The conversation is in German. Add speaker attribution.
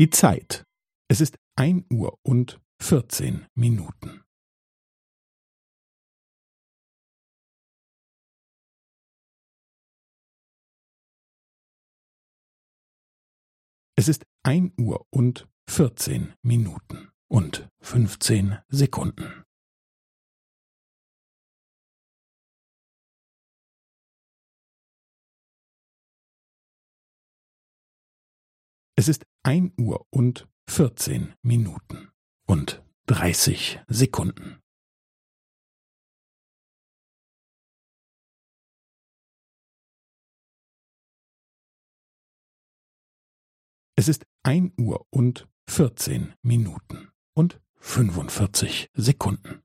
Speaker 1: Die Zeit. Es ist ein Uhr und vierzehn Minuten. Es ist ein Uhr und vierzehn Minuten und fünfzehn Sekunden. Es ist ein Uhr und vierzehn Minuten und dreißig Sekunden. Es ist ein Uhr und vierzehn Minuten und fünfundvierzig Sekunden.